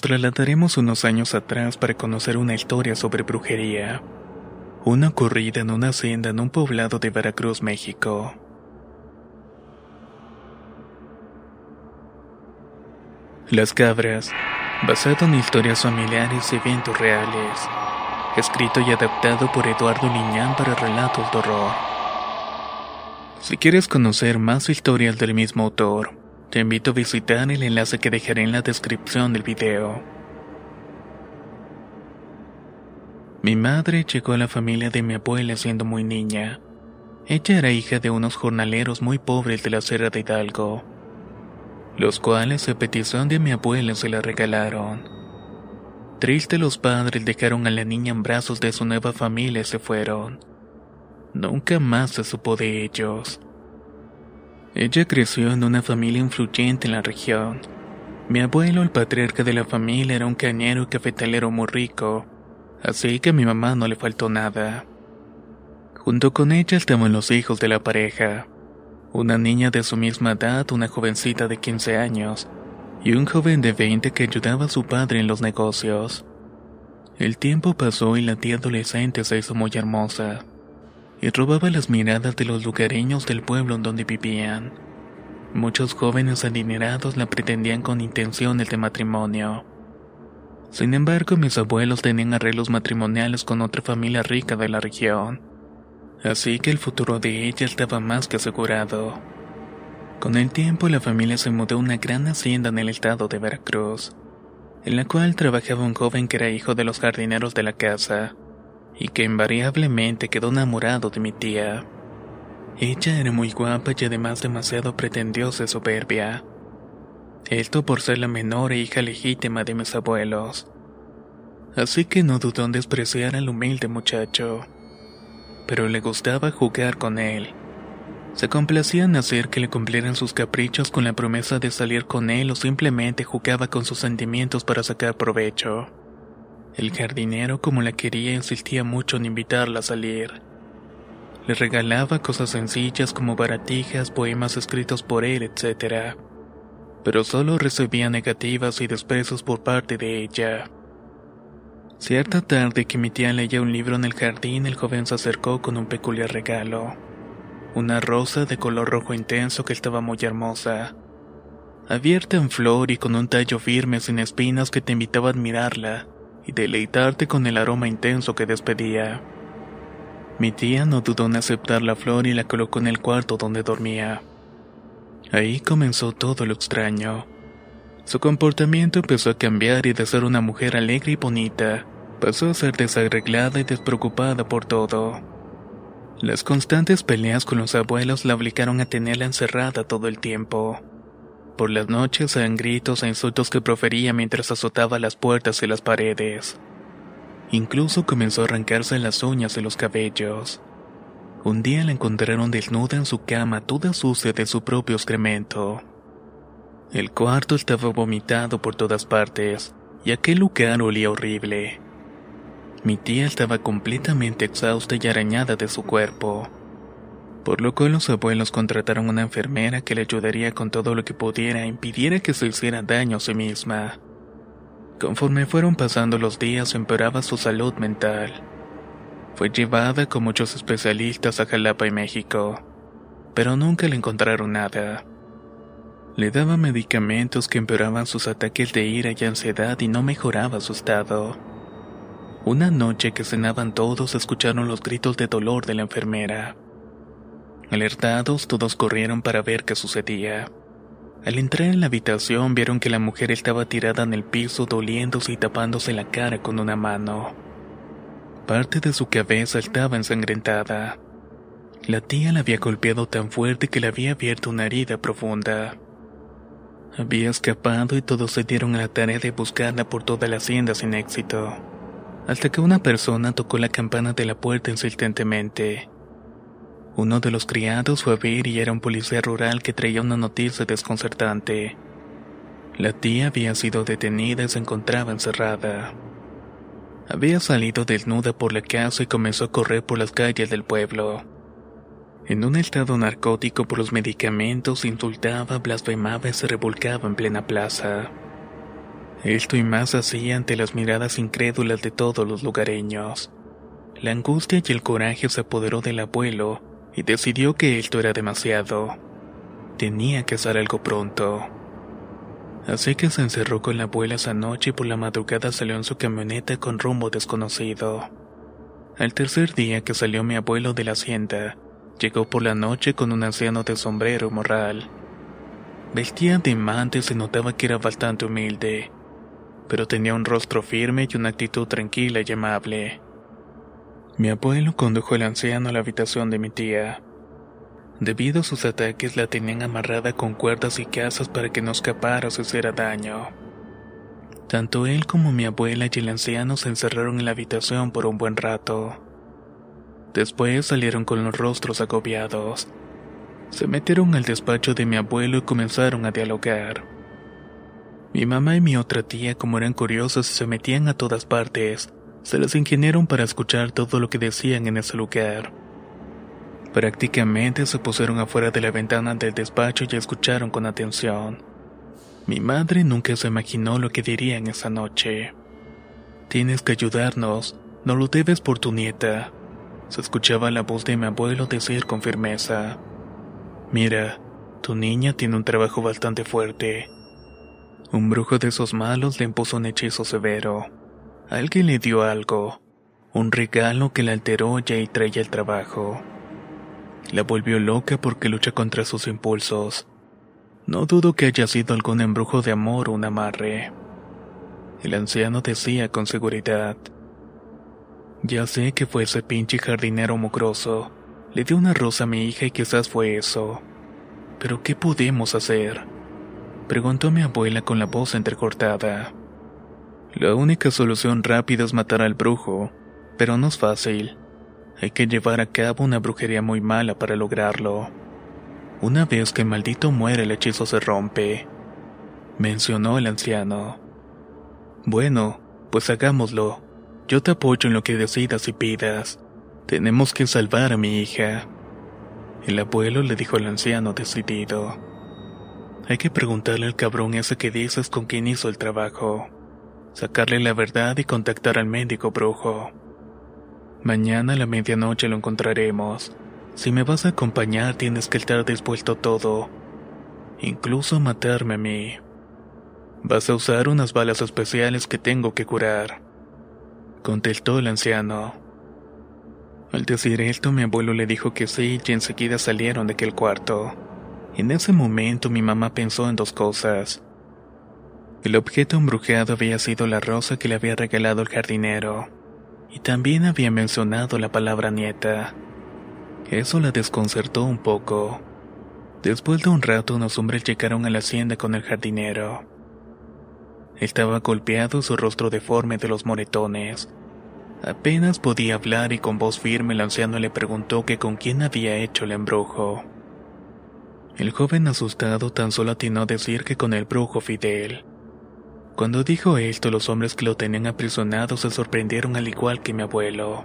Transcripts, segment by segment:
Nos trasladaremos unos años atrás para conocer una historia sobre brujería. Una ocurrida en una hacienda en un poblado de Veracruz, México. Las Cabras, basado en historias familiares y eventos reales. Escrito y adaptado por Eduardo Liñán para relatos de horror. Si quieres conocer más historias del mismo autor, te invito a visitar el enlace que dejaré en la descripción del video. Mi madre llegó a la familia de mi abuela siendo muy niña. Ella era hija de unos jornaleros muy pobres de la Sierra de Hidalgo, los cuales a petición de mi abuela se la regalaron. Triste los padres dejaron a la niña en brazos de su nueva familia y se fueron. Nunca más se supo de ellos. Ella creció en una familia influyente en la región. Mi abuelo, el patriarca de la familia, era un cañero y cafetalero muy rico, así que a mi mamá no le faltó nada. Junto con ella estaban los hijos de la pareja, una niña de su misma edad, una jovencita de 15 años, y un joven de 20 que ayudaba a su padre en los negocios. El tiempo pasó y la tía adolescente se hizo muy hermosa y robaba las miradas de los lugareños del pueblo en donde vivían. Muchos jóvenes adinerados la pretendían con intenciones de matrimonio. Sin embargo, mis abuelos tenían arreglos matrimoniales con otra familia rica de la región, así que el futuro de ella estaba más que asegurado. Con el tiempo, la familia se mudó a una gran hacienda en el estado de Veracruz, en la cual trabajaba un joven que era hijo de los jardineros de la casa y que invariablemente quedó enamorado de mi tía. Ella era muy guapa y además demasiado pretendiosa y soberbia. Esto por ser la menor e hija legítima de mis abuelos. Así que no dudó en despreciar al humilde muchacho. Pero le gustaba jugar con él. Se complacía en hacer que le cumplieran sus caprichos con la promesa de salir con él o simplemente jugaba con sus sentimientos para sacar provecho. El jardinero, como la quería, insistía mucho en invitarla a salir. Le regalaba cosas sencillas como baratijas, poemas escritos por él, etc. Pero solo recibía negativas y desprecios por parte de ella. Cierta tarde que mi tía leía un libro en el jardín, el joven se acercó con un peculiar regalo. Una rosa de color rojo intenso que estaba muy hermosa. Abierta en flor y con un tallo firme sin espinas que te invitaba a admirarla y deleitarte con el aroma intenso que despedía. Mi tía no dudó en aceptar la flor y la colocó en el cuarto donde dormía. Ahí comenzó todo lo extraño. Su comportamiento empezó a cambiar y de ser una mujer alegre y bonita, pasó a ser desarreglada y despreocupada por todo. Las constantes peleas con los abuelos la obligaron a tenerla encerrada todo el tiempo. Por las noches eran gritos e insultos que profería mientras azotaba las puertas y las paredes. Incluso comenzó a arrancarse las uñas y los cabellos. Un día la encontraron desnuda en su cama, toda sucia de su propio excremento. El cuarto estaba vomitado por todas partes, y aquel lugar olía horrible. Mi tía estaba completamente exhausta y arañada de su cuerpo por lo cual los abuelos contrataron una enfermera que le ayudaría con todo lo que pudiera e impidiera que se hiciera daño a sí misma. Conforme fueron pasando los días empeoraba su salud mental. Fue llevada con muchos especialistas a Jalapa y México, pero nunca le encontraron nada. Le daba medicamentos que empeoraban sus ataques de ira y ansiedad y no mejoraba su estado. Una noche que cenaban todos escucharon los gritos de dolor de la enfermera. Alertados, todos corrieron para ver qué sucedía. Al entrar en la habitación vieron que la mujer estaba tirada en el piso doliéndose y tapándose la cara con una mano. Parte de su cabeza estaba ensangrentada. La tía la había golpeado tan fuerte que le había abierto una herida profunda. Había escapado y todos se dieron a la tarea de buscarla por toda la hacienda sin éxito hasta que una persona tocó la campana de la puerta insistentemente. Uno de los criados fue a ver y era un policía rural que traía una noticia desconcertante. La tía había sido detenida y se encontraba encerrada. Había salido desnuda por la casa y comenzó a correr por las calles del pueblo. En un estado narcótico por los medicamentos, insultaba, blasfemaba y se revolcaba en plena plaza. Esto y más hacía ante las miradas incrédulas de todos los lugareños. La angustia y el coraje se apoderó del abuelo y decidió que esto era demasiado. Tenía que hacer algo pronto. Así que se encerró con la abuela esa noche y por la madrugada salió en su camioneta con rumbo desconocido. Al tercer día que salió mi abuelo de la hacienda, llegó por la noche con un anciano de sombrero morral. Vestía de mante y se notaba que era bastante humilde pero tenía un rostro firme y una actitud tranquila y amable. Mi abuelo condujo al anciano a la habitación de mi tía. Debido a sus ataques la tenían amarrada con cuerdas y casas para que no escapara o se daño. Tanto él como mi abuela y el anciano se encerraron en la habitación por un buen rato. Después salieron con los rostros agobiados. Se metieron al despacho de mi abuelo y comenzaron a dialogar. Mi mamá y mi otra tía, como eran curiosos y se metían a todas partes, se las ingeniaron para escuchar todo lo que decían en ese lugar. Prácticamente se pusieron afuera de la ventana del despacho y escucharon con atención. Mi madre nunca se imaginó lo que dirían esa noche. Tienes que ayudarnos, no lo debes por tu nieta. Se escuchaba la voz de mi abuelo decir con firmeza. Mira, tu niña tiene un trabajo bastante fuerte un brujo de esos malos le impuso un hechizo severo. Alguien le dio algo, un regalo que la alteró y traía el trabajo. La volvió loca porque lucha contra sus impulsos. No dudo que haya sido algún embrujo de amor o un amarre. El anciano decía con seguridad. Ya sé que fue ese pinche jardinero mugroso. Le dio una rosa a mi hija y quizás fue eso. Pero ¿qué podemos hacer? Preguntó mi abuela con la voz entrecortada. La única solución rápida es matar al brujo, pero no es fácil. Hay que llevar a cabo una brujería muy mala para lograrlo. Una vez que el maldito muere el hechizo se rompe, mencionó el anciano. Bueno, pues hagámoslo. Yo te apoyo en lo que decidas y pidas. Tenemos que salvar a mi hija. El abuelo le dijo al anciano decidido. Hay que preguntarle al cabrón ese que dices con quién hizo el trabajo. Sacarle la verdad y contactar al médico brujo. Mañana a la medianoche lo encontraremos. Si me vas a acompañar tienes que estar dispuesto todo. Incluso matarme a mí. Vas a usar unas balas especiales que tengo que curar. Contestó el anciano. Al decir esto mi abuelo le dijo que sí y enseguida salieron de aquel cuarto. En ese momento mi mamá pensó en dos cosas. El objeto embrujado había sido la rosa que le había regalado el jardinero, y también había mencionado la palabra nieta. Eso la desconcertó un poco. Después de un rato unos hombres llegaron a la hacienda con el jardinero. Estaba golpeado su rostro deforme de los moretones. Apenas podía hablar y con voz firme el anciano le preguntó que con quién había hecho el embrujo. El joven asustado tan solo atinó a decir que con el brujo Fidel. Cuando dijo esto, los hombres que lo tenían aprisionado se sorprendieron al igual que mi abuelo.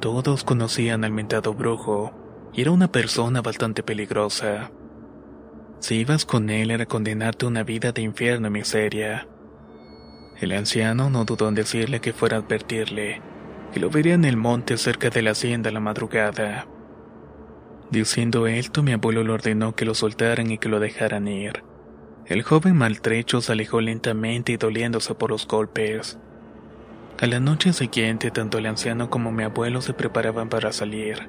Todos conocían al mentado brujo, y era una persona bastante peligrosa. Si ibas con él era condenarte a una vida de infierno y miseria. El anciano no dudó en decirle que fuera a advertirle, que lo vería en el monte cerca de la hacienda a la madrugada. Diciendo esto, mi abuelo le ordenó que lo soltaran y que lo dejaran ir. El joven maltrecho se alejó lentamente y doliéndose por los golpes. A la noche siguiente, tanto el anciano como mi abuelo se preparaban para salir.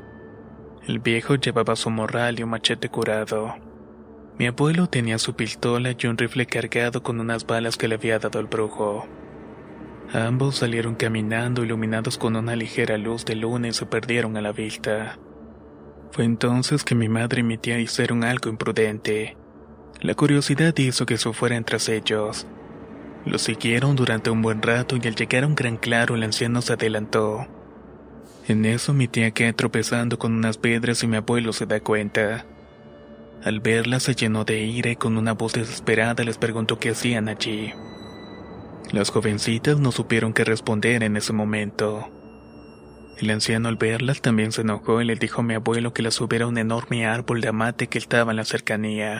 El viejo llevaba su morral y un machete curado. Mi abuelo tenía su pistola y un rifle cargado con unas balas que le había dado el brujo. Ambos salieron caminando iluminados con una ligera luz de luna y se perdieron a la vista. Fue entonces que mi madre y mi tía hicieron algo imprudente. La curiosidad hizo que se fueran tras ellos. Lo siguieron durante un buen rato y al llegar a un gran claro el anciano se adelantó. En eso mi tía queda tropezando con unas piedras y mi abuelo se da cuenta. Al verla se llenó de ira y con una voz desesperada les preguntó qué hacían allí. Las jovencitas no supieron qué responder en ese momento. El anciano al verlas también se enojó y le dijo a mi abuelo que las subiera a un enorme árbol de amate que estaba en la cercanía.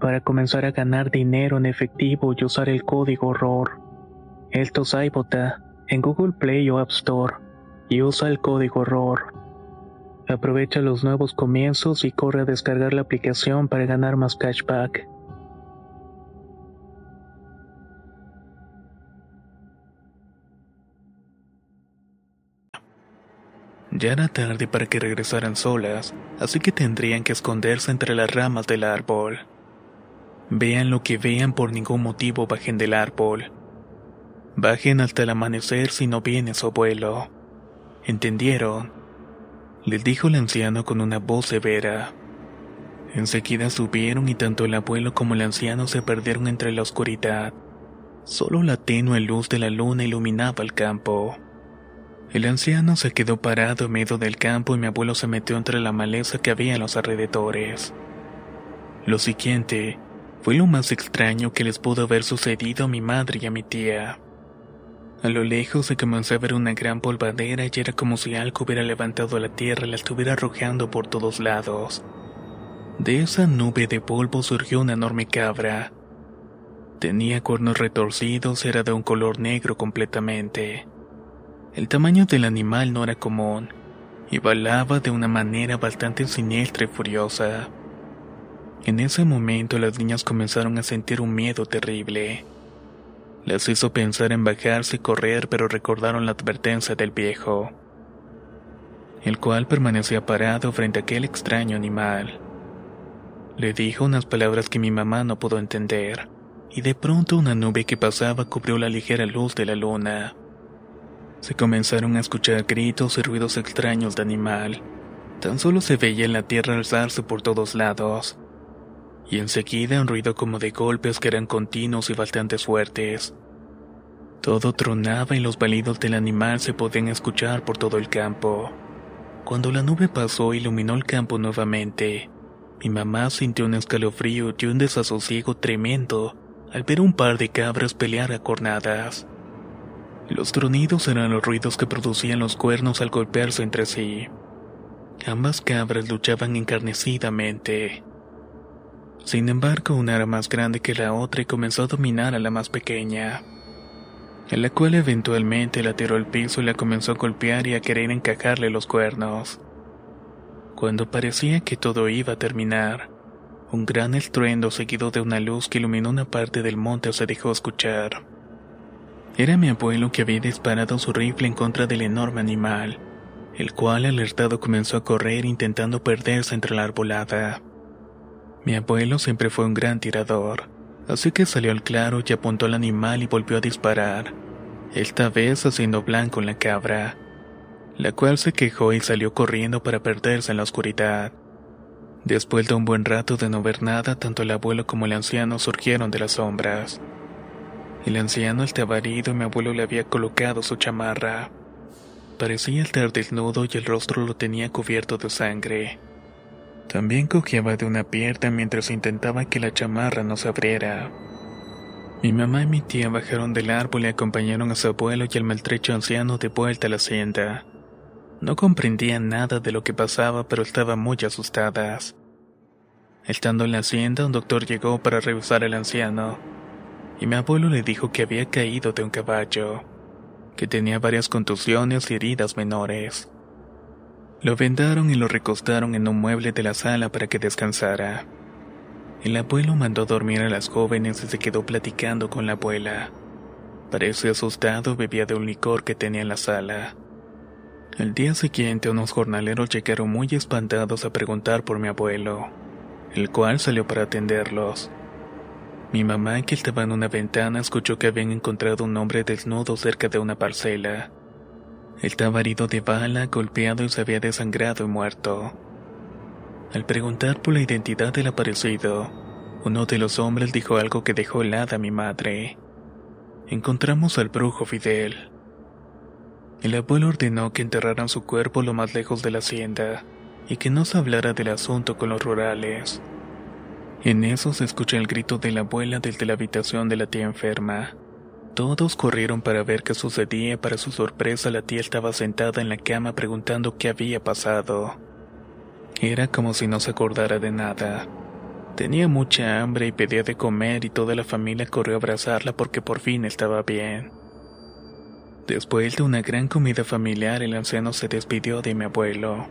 para comenzar a ganar dinero en efectivo y usar el código ROR. Esto es iBota en Google Play o App Store y usa el código ROR. Aprovecha los nuevos comienzos y corre a descargar la aplicación para ganar más cashback. Ya era tarde para que regresaran solas, así que tendrían que esconderse entre las ramas del árbol. Vean lo que vean, por ningún motivo bajen del árbol. Bajen hasta el amanecer si no viene su abuelo. ¿Entendieron? Les dijo el anciano con una voz severa. Enseguida subieron y tanto el abuelo como el anciano se perdieron entre la oscuridad. Solo la tenue luz de la luna iluminaba el campo. El anciano se quedó parado en medio del campo y mi abuelo se metió entre la maleza que había en los alrededores. Lo siguiente fue lo más extraño que les pudo haber sucedido a mi madre y a mi tía. A lo lejos se comenzó a ver una gran polvadera y era como si algo hubiera levantado la tierra y la estuviera arrojando por todos lados. De esa nube de polvo surgió una enorme cabra. Tenía cuernos retorcidos, era de un color negro completamente. El tamaño del animal no era común, y balaba de una manera bastante siniestra y furiosa. En ese momento las niñas comenzaron a sentir un miedo terrible. Las hizo pensar en bajarse y correr, pero recordaron la advertencia del viejo, el cual permanecía parado frente a aquel extraño animal. Le dijo unas palabras que mi mamá no pudo entender, y de pronto una nube que pasaba cubrió la ligera luz de la luna. Se comenzaron a escuchar gritos y ruidos extraños de animal. Tan solo se veía la tierra alzarse por todos lados. Y enseguida un ruido como de golpes que eran continuos y bastante fuertes. Todo tronaba y los balidos del animal se podían escuchar por todo el campo. Cuando la nube pasó iluminó el campo nuevamente, mi mamá sintió un escalofrío y un desasosiego tremendo al ver un par de cabras pelear a cornadas. Los tronidos eran los ruidos que producían los cuernos al golpearse entre sí. Ambas cabras luchaban encarnecidamente. Sin embargo, una era más grande que la otra y comenzó a dominar a la más pequeña, en la cual eventualmente la tiró al piso y la comenzó a golpear y a querer encajarle los cuernos. Cuando parecía que todo iba a terminar, un gran estruendo seguido de una luz que iluminó una parte del monte se dejó escuchar. Era mi abuelo que había disparado su rifle en contra del enorme animal, el cual alertado comenzó a correr intentando perderse entre la arbolada. Mi abuelo siempre fue un gran tirador, así que salió al claro y apuntó al animal y volvió a disparar, esta vez haciendo blanco en la cabra, la cual se quejó y salió corriendo para perderse en la oscuridad. Después de un buen rato de no ver nada, tanto el abuelo como el anciano surgieron de las sombras. El anciano estaba herido y mi abuelo le había colocado su chamarra. Parecía estar desnudo y el rostro lo tenía cubierto de sangre. También cojeaba de una pierna mientras intentaba que la chamarra no se abriera. Mi mamá y mi tía bajaron del árbol y acompañaron a su abuelo y al maltrecho anciano de vuelta a la hacienda. No comprendían nada de lo que pasaba, pero estaban muy asustadas. Estando en la hacienda, un doctor llegó para revisar al anciano y mi abuelo le dijo que había caído de un caballo, que tenía varias contusiones y heridas menores. Lo vendaron y lo recostaron en un mueble de la sala para que descansara. El abuelo mandó dormir a las jóvenes y se quedó platicando con la abuela. Parece asustado, bebía de un licor que tenía en la sala. Al día siguiente unos jornaleros llegaron muy espantados a preguntar por mi abuelo, el cual salió para atenderlos. Mi mamá, que estaba en una ventana, escuchó que habían encontrado un hombre desnudo cerca de una parcela. Estaba herido de bala, golpeado y se había desangrado y muerto. Al preguntar por la identidad del aparecido, uno de los hombres dijo algo que dejó helada a mi madre. Encontramos al brujo Fidel. El abuelo ordenó que enterraran su cuerpo lo más lejos de la hacienda y que no se hablara del asunto con los rurales. En eso se escucha el grito de la abuela desde la habitación de la tía enferma. Todos corrieron para ver qué sucedía. Para su sorpresa, la tía estaba sentada en la cama preguntando qué había pasado. Era como si no se acordara de nada. Tenía mucha hambre y pedía de comer y toda la familia corrió a abrazarla porque por fin estaba bien. Después de una gran comida familiar, el anciano se despidió de mi abuelo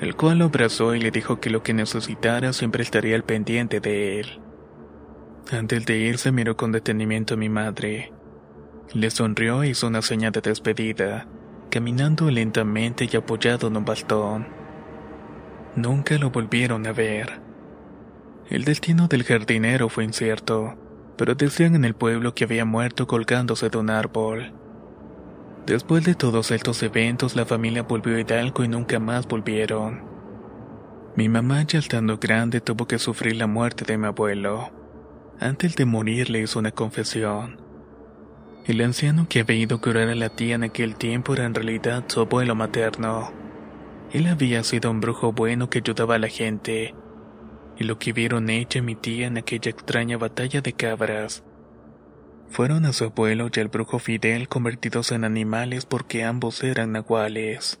el cual lo abrazó y le dijo que lo que necesitara siempre estaría al pendiente de él. Antes de irse miró con detenimiento a mi madre. Le sonrió e hizo una señal de despedida, caminando lentamente y apoyado en un bastón. Nunca lo volvieron a ver. El destino del jardinero fue incierto, pero decían en el pueblo que había muerto colgándose de un árbol. Después de todos estos eventos, la familia volvió a Hidalgo y nunca más volvieron. Mi mamá, ya estando grande, tuvo que sufrir la muerte de mi abuelo. Antes de morir le hizo una confesión. El anciano que había ido a curar a la tía en aquel tiempo era en realidad su abuelo materno. Él había sido un brujo bueno que ayudaba a la gente. Y lo que vieron ella y mi tía en aquella extraña batalla de cabras Fueron a su abuelo y al brujo Fidel convertidos en animales porque ambos eran nahuales.